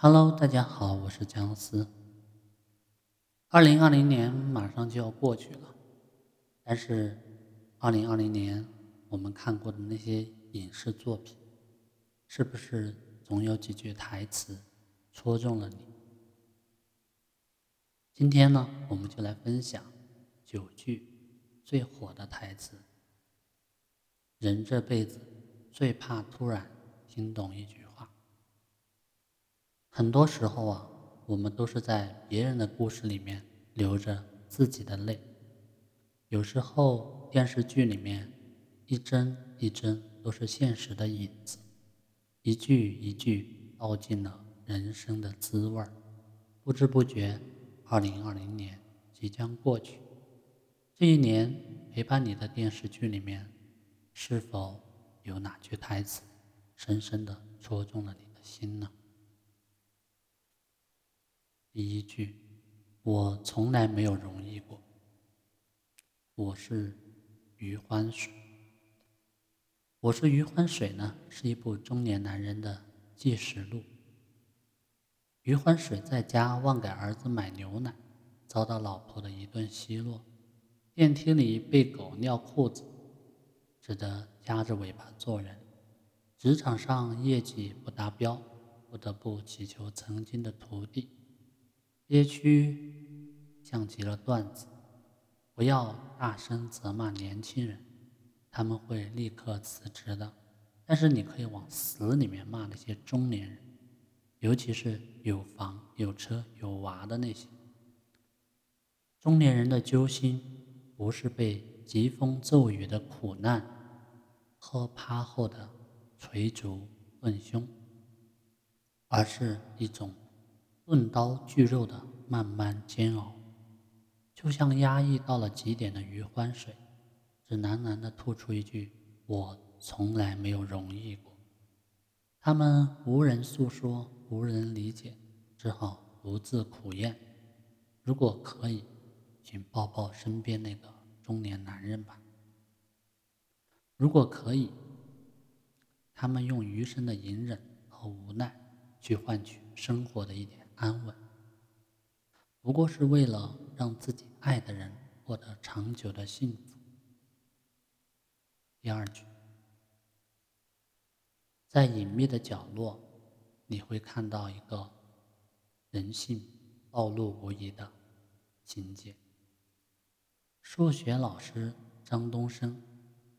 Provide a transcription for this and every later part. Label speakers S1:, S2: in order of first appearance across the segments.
S1: Hello，大家好，我是姜思。二零二零年马上就要过去了，但是二零二零年我们看过的那些影视作品，是不是总有几句台词戳中了你？今天呢，我们就来分享九句最火的台词。人这辈子最怕突然听懂一句。很多时候啊，我们都是在别人的故事里面流着自己的泪。有时候电视剧里面一帧一帧都是现实的影子，一句一句道尽了人生的滋味儿。不知不觉，二零二零年即将过去。这一年陪伴你的电视剧里面，是否有哪句台词深深的戳中了你的心呢？第一句，我从来没有容易过。我是余欢水。我是余欢水呢，是一部中年男人的纪实录。余欢水在家忘给儿子买牛奶，遭到老婆的一顿奚落。电梯里被狗尿裤子，只得夹着尾巴做人。职场上业绩不达标，不得不祈求曾经的徒弟。憋屈像极了段子，不要大声责骂年轻人，他们会立刻辞职的。但是你可以往死里面骂那些中年人，尤其是有房有车有娃的那些。中年人的揪心，不是被疾风骤雨的苦难喝趴后的捶足问胸，而是一种。钝刀锯肉的慢慢煎熬，就像压抑到了极点的余欢水，只喃喃地吐出一句：“我从来没有容易过。”他们无人诉说，无人理解，只好独自苦咽。如果可以，请抱抱身边那个中年男人吧。如果可以，他们用余生的隐忍和无奈去换取生活的一点。安稳，不过是为了让自己爱的人获得长久的幸福。第二句，在隐秘的角落，你会看到一个人性暴露无遗的情节。数学老师张东升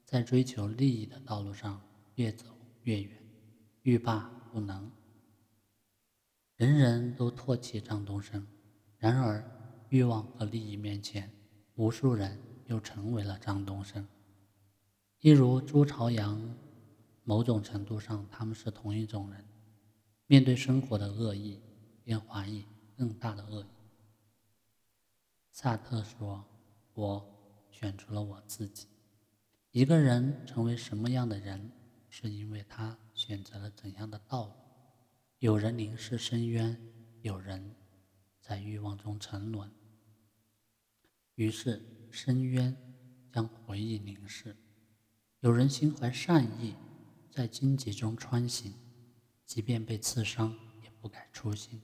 S1: 在追求利益的道路上越走越远，欲罢不能。人人都唾弃张东升，然而欲望和利益面前，无数人又成为了张东升。一如朱朝阳，某种程度上他们是同一种人，面对生活的恶意，便怀疑更大的恶意。萨特说：“我选出了我自己。一个人成为什么样的人，是因为他选择了怎样的道路。”有人凝视深渊，有人在欲望中沉沦。于是深渊将回忆凝视。有人心怀善意，在荆棘中穿行，即便被刺伤，也不改初心。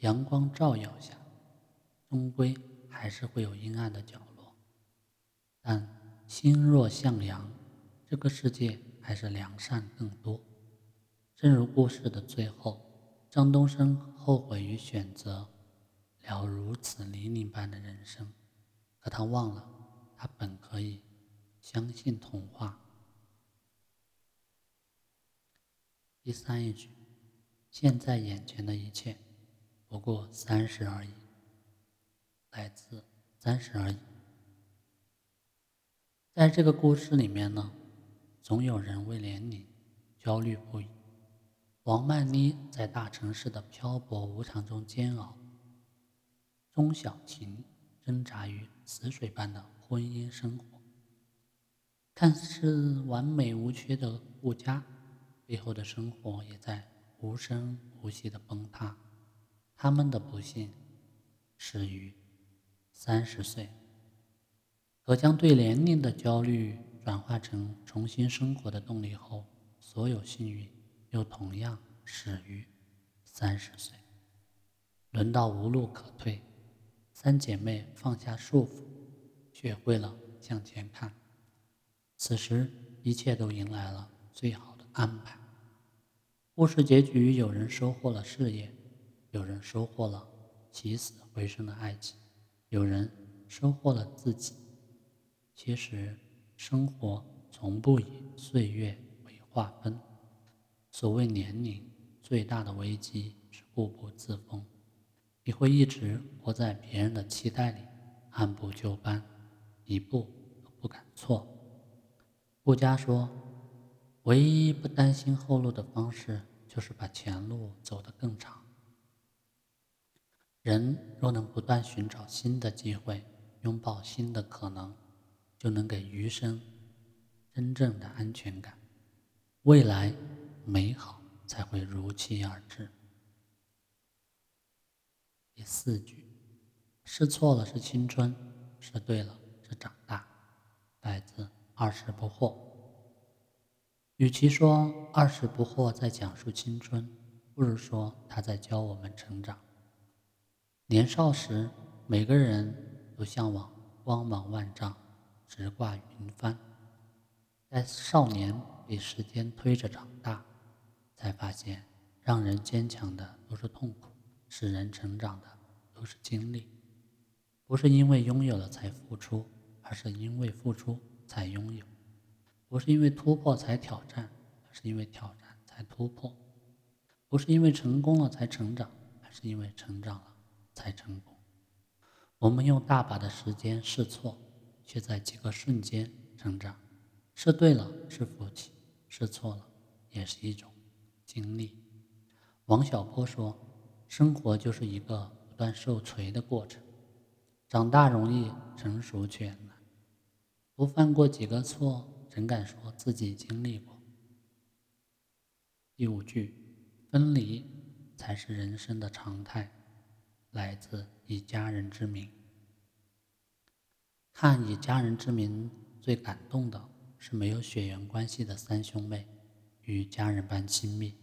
S1: 阳光照耀下，终归还是会有阴暗的角落。但心若向阳，这个世界还是良善更多。正如故事的最后，张东升后悔于选择了如此泥泞般的人生，可他忘了，他本可以相信童话。第三一句，现在眼前的一切不过三十而已，来自三十而已。在这个故事里面呢，总有人为年龄焦虑不已。王曼妮在大城市的漂泊无常中煎熬，钟小琴挣扎于死水般的婚姻生活。看似完美无缺的顾家，背后的生活也在无声无息的崩塌。他们的不幸始于三十岁，可将对年龄的焦虑转化成重新生活的动力后，所有幸运。又同样始于三十岁，轮到无路可退，三姐妹放下束缚，学会了向前看。此时，一切都迎来了最好的安排。故事结局，有人收获了事业，有人收获了起死回生的爱情，有人收获了自己。其实，生活从不以岁月为划分。所谓年龄，最大的危机是固步自封。你会一直活在别人的期待里，按部就班，一步都不敢错。顾家说：“唯一不担心后路的方式。”就是把前路走得更长。人若能不断寻找新的机会，拥抱新的可能，就能给余生真正的安全感，未来美好才会如期而至。第四句，试错了是青春，试对了是长大，来自二十不惑。与其说二十不惑在讲述青春，不如说他在教我们成长。年少时，每个人都向往光芒万丈、直挂云帆。在少年被时间推着长大，才发现让人坚强的都是痛苦，使人成长的都是经历。不是因为拥有了才付出，而是因为付出才拥有。不是因为突破才挑战，而是因为挑战才突破；不是因为成功了才成长，而是因为成长了才成功。我们用大把的时间试错，却在几个瞬间成长。试对了是福气，试错了也是一种经历。王小波说：“生活就是一个不断受锤的过程，长大容易，成熟却难。不犯过几个错。”怎敢说自己经历过？第五句，分离才是人生的常态，来自以家人之名。看以家人之名，最感动的是没有血缘关系的三兄妹与家人般亲密；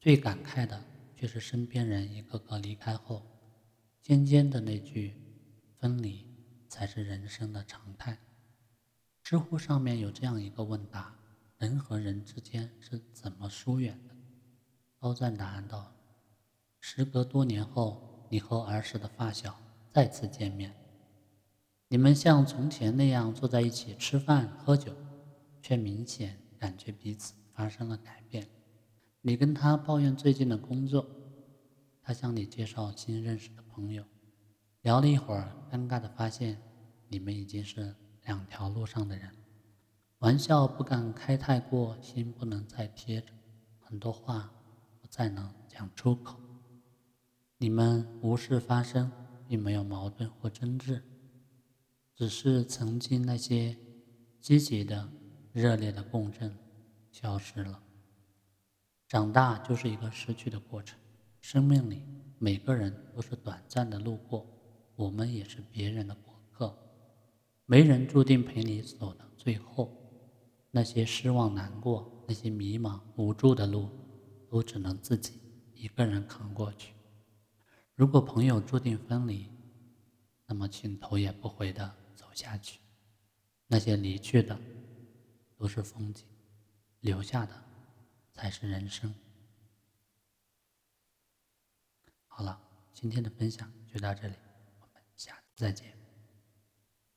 S1: 最感慨的却是身边人一个个离开后，尖尖的那句“分离才是人生的常态”。知乎上面有这样一个问答：人和人之间是怎么疏远的？高赞答案道：时隔多年后，你和儿时的发小再次见面，你们像从前那样坐在一起吃饭喝酒，却明显感觉彼此发生了改变。你跟他抱怨最近的工作，他向你介绍新认识的朋友，聊了一会儿，尴尬的发现你们已经是。两条路上的人，玩笑不敢开太过，心不能再贴着，很多话不再能讲出口。你们无事发生，并没有矛盾或争执，只是曾经那些积极的、热烈的共振消失了。长大就是一个失去的过程，生命里每个人都是短暂的路过，我们也是别人的过客。没人注定陪你走到最后，那些失望、难过，那些迷茫、无助的路，都只能自己一个人扛过去。如果朋友注定分离，那么请头也不回的走下去。那些离去的都是风景，留下的才是人生。好了，今天的分享就到这里，我们下次再见。